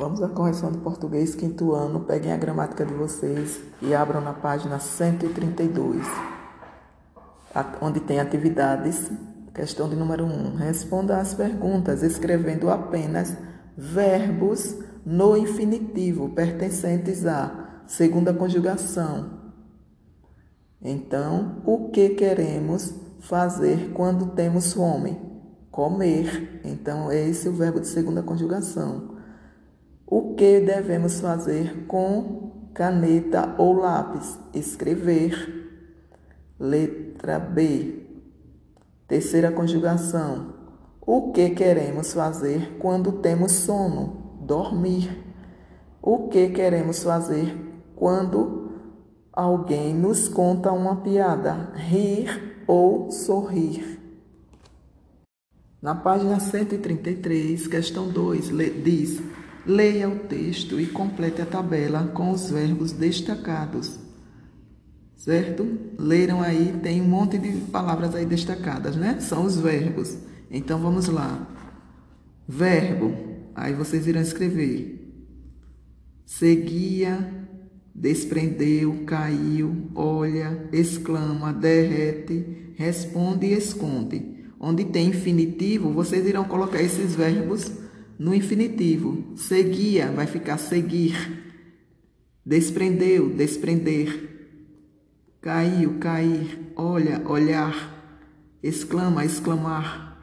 Vamos à correção do português, quinto ano. Peguem a gramática de vocês e abram na página 132, onde tem atividades. Questão de número 1. Responda às perguntas escrevendo apenas verbos no infinitivo pertencentes à segunda conjugação. Então, o que queremos fazer quando temos fome? Comer. Então, esse é o verbo de segunda conjugação. O que devemos fazer com caneta ou lápis? Escrever. Letra B. Terceira conjugação. O que queremos fazer quando temos sono? Dormir. O que queremos fazer quando alguém nos conta uma piada? Rir ou sorrir. Na página 133, questão 2, diz: Leia o texto e complete a tabela com os verbos destacados. Certo? Leram aí, tem um monte de palavras aí destacadas, né? São os verbos. Então vamos lá. Verbo. Aí vocês irão escrever. Seguia, desprendeu, caiu, olha, exclama, derrete, responde e esconde. Onde tem infinitivo, vocês irão colocar esses verbos no infinitivo. Seguia vai ficar seguir. Desprendeu, desprender. Caiu, cair. Olha, olhar. Exclama, exclamar.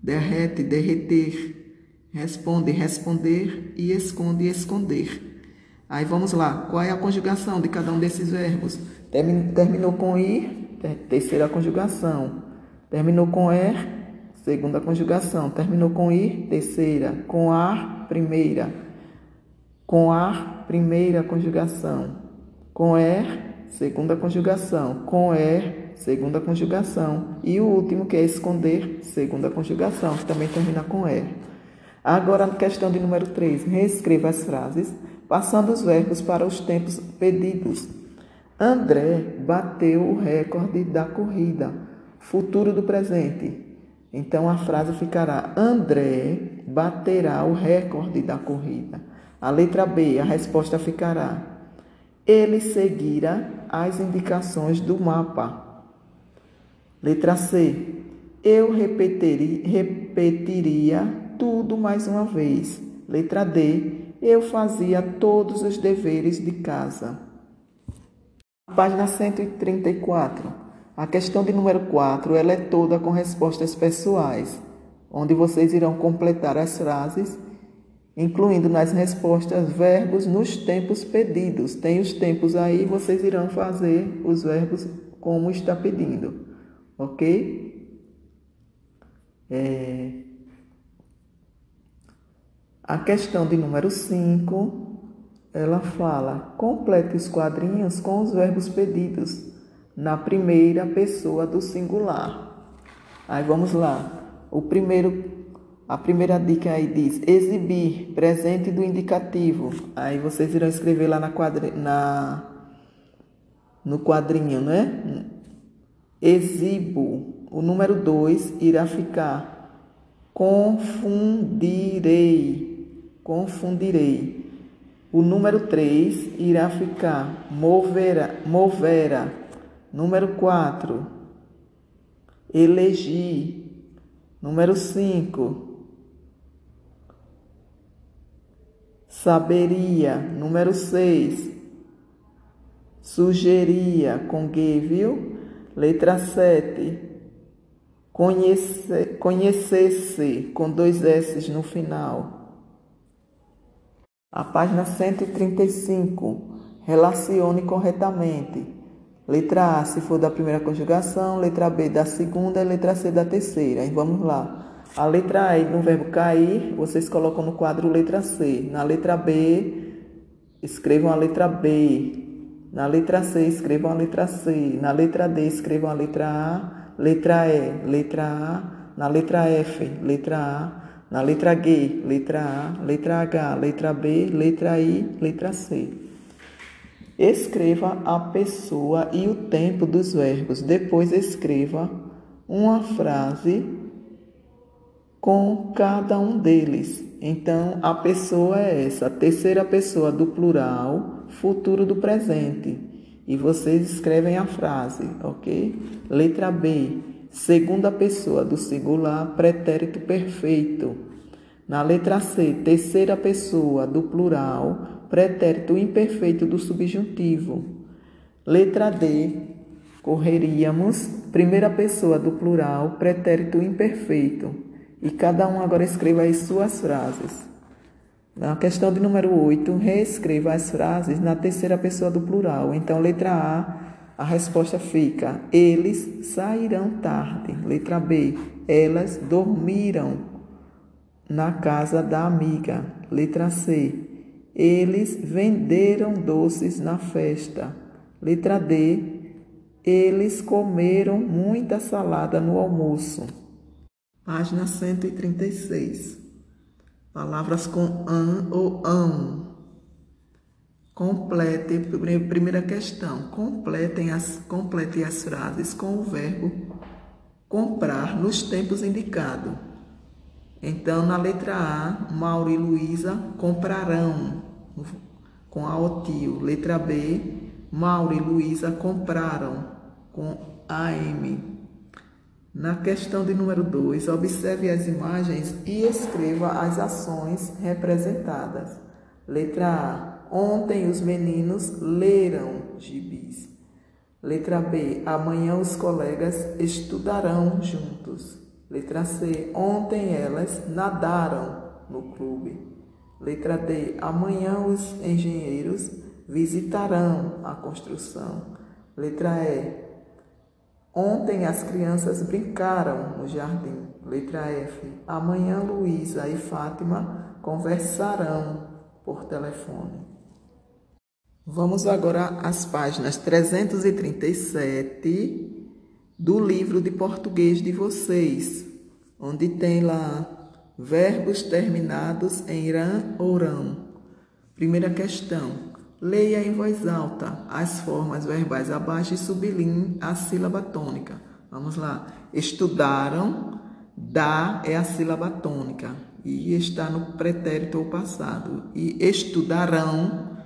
Derrete, derreter. Responde, responder. E esconde, esconder. Aí vamos lá. Qual é a conjugação de cada um desses verbos? Terminou com ir, terceira conjugação. Terminou com er, segunda conjugação. Terminou com ir, terceira. Com ar, primeira. Com ar, primeira conjugação. Com er, segunda conjugação. Com er, segunda conjugação. E o último, que é esconder, segunda conjugação, que também termina com er. Agora, questão de número 3. Reescreva as frases, passando os verbos para os tempos pedidos. André bateu o recorde da corrida. Futuro do presente. Então a frase ficará: André baterá o recorde da corrida. A letra B, a resposta ficará: Ele seguirá as indicações do mapa. Letra C, eu repetiria, repetiria tudo mais uma vez. Letra D, eu fazia todos os deveres de casa. Página 134. A questão de número 4, ela é toda com respostas pessoais, onde vocês irão completar as frases, incluindo nas respostas verbos nos tempos pedidos. Tem os tempos aí, vocês irão fazer os verbos como está pedindo, ok? É... A questão de número 5, ela fala: complete os quadrinhos com os verbos pedidos na primeira pessoa do singular. Aí vamos lá. O primeiro, a primeira dica aí diz exibir, presente do indicativo. Aí vocês irão escrever lá na quadri, na no quadrinho, né? Exibo. O número 2 irá ficar confundirei. Confundirei. O número 3 irá ficar movera, movera. Número 4, elegi. Número 5, saberia. Número 6, sugeria com G, viu? Letra 7, conhecer, conhecer-se com dois S no final. A página 135, relacione corretamente. Letra A, se for da primeira conjugação, letra B da segunda e letra C da terceira. E vamos lá. A letra A no verbo cair, vocês colocam no quadro letra C. Na letra B, escrevam a letra B. Na letra C, escrevam a letra C. Na letra D, escrevam a letra A. Letra E, letra A. Na letra F, letra A. Na letra G, letra A. Letra H, letra B. Letra I, letra C. Escreva a pessoa e o tempo dos verbos. Depois escreva uma frase com cada um deles. Então, a pessoa é essa, a terceira pessoa do plural, futuro do presente. E vocês escrevem a frase, ok? Letra B, segunda pessoa do singular, pretérito perfeito. Na letra C, terceira pessoa do plural, pretérito imperfeito do subjuntivo. Letra D, correríamos, primeira pessoa do plural, pretérito imperfeito. E cada um agora escreva as suas frases. Na questão de número 8, reescreva as frases na terceira pessoa do plural. Então, letra A, a resposta fica: Eles sairão tarde. Letra B, elas dormiram na casa da amiga. Letra C, eles venderam doces na festa. Letra D, eles comeram muita salada no almoço. Página 136. Palavras com an ou ão. Complete, primeira questão. Completem as, complete as frases com o verbo comprar nos tempos indicados. Então, na letra A, Mauro e Luísa comprarão com a o tio. Letra B, Mauro e Luísa compraram com a M. Na questão de número 2, observe as imagens e escreva as ações representadas. Letra A. Ontem os meninos leram gibis. Letra B. Amanhã os colegas estudarão juntos. Letra C. Ontem elas nadaram no clube. Letra D. Amanhã os engenheiros visitarão a construção. Letra E. Ontem as crianças brincaram no jardim. Letra F. Amanhã Luísa e Fátima conversarão por telefone. Vamos agora às páginas 337 do livro de português de vocês, onde tem lá verbos terminados em irã ou rão. Primeira questão. Leia em voz alta as formas verbais abaixo e sublinhe a sílaba tônica. Vamos lá. Estudaram, da é a sílaba tônica e está no pretérito ou passado. E estudarão,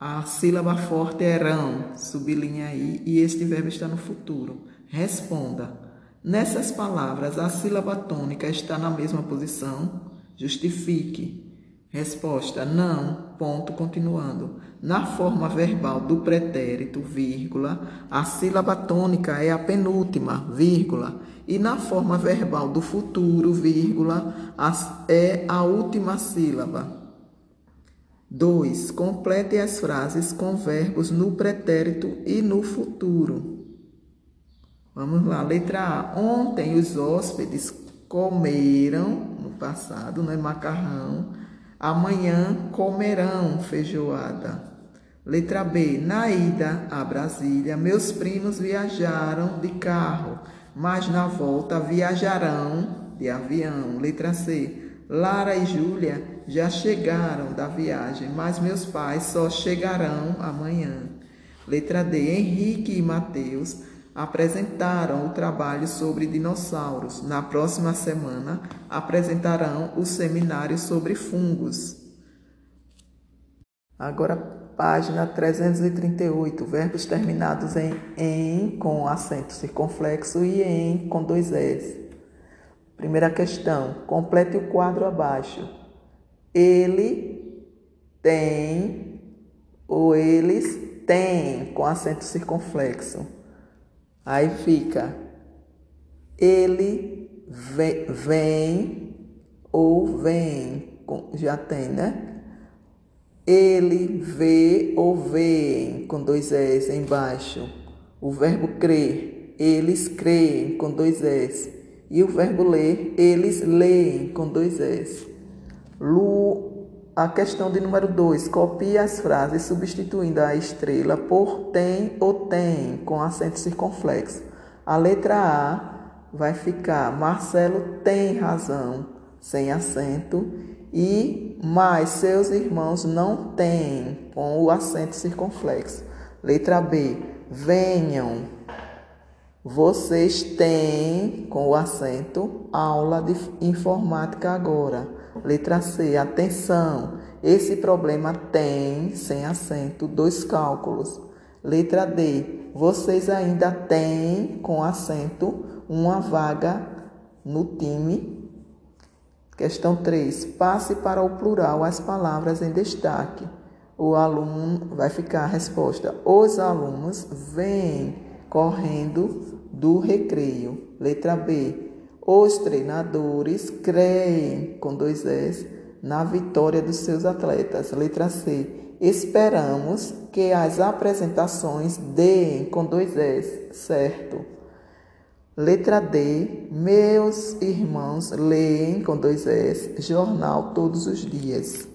a sílaba forte é rão, sublinha aí, e este verbo está no futuro. Responda. Nessas palavras, a sílaba tônica está na mesma posição? Justifique. Resposta: não. Ponto continuando. Na forma verbal do pretérito, vírgula, a sílaba tônica é a penúltima, vírgula, e na forma verbal do futuro, vírgula, é a última sílaba. 2. Complete as frases com verbos no pretérito e no futuro. Vamos lá, letra A. Ontem os hóspedes comeram, no passado, é macarrão Amanhã comerão feijoada. Letra B. Na ida a Brasília, meus primos viajaram de carro, mas na volta viajarão de avião. Letra C. Lara e Júlia já chegaram da viagem, mas meus pais só chegarão amanhã. Letra D. Henrique e Mateus apresentaram o trabalho sobre dinossauros. Na próxima semana, apresentarão o seminário sobre fungos. Agora, página 338, verbos terminados em em com acento circunflexo e em com dois s. Primeira questão, complete o quadro abaixo. Ele tem ou eles têm com acento circunflexo. Aí fica ele vem, vem ou vem, já tem, né? Ele vê ou vê com dois S embaixo. O verbo crer, eles creem com dois S. E o verbo ler, eles leem com dois S. Lu a questão de número 2. Copie as frases substituindo a estrela por tem ou tem, com acento circunflexo. A letra A vai ficar Marcelo tem razão, sem acento, e mas seus irmãos não têm, com o acento circunflexo. Letra B. Venham. Vocês têm, com o acento, aula de informática agora. Letra C, atenção. Esse problema tem, sem acento, dois cálculos. Letra D, vocês ainda têm, com acento, uma vaga no time. Questão 3. Passe para o plural as palavras em destaque. O aluno vai ficar a resposta. Os alunos vêm correndo do recreio. Letra B. Os treinadores creem, com dois S, na vitória dos seus atletas. Letra C. Esperamos que as apresentações deem, com dois S, certo. Letra D. Meus irmãos leem, com dois S, jornal todos os dias.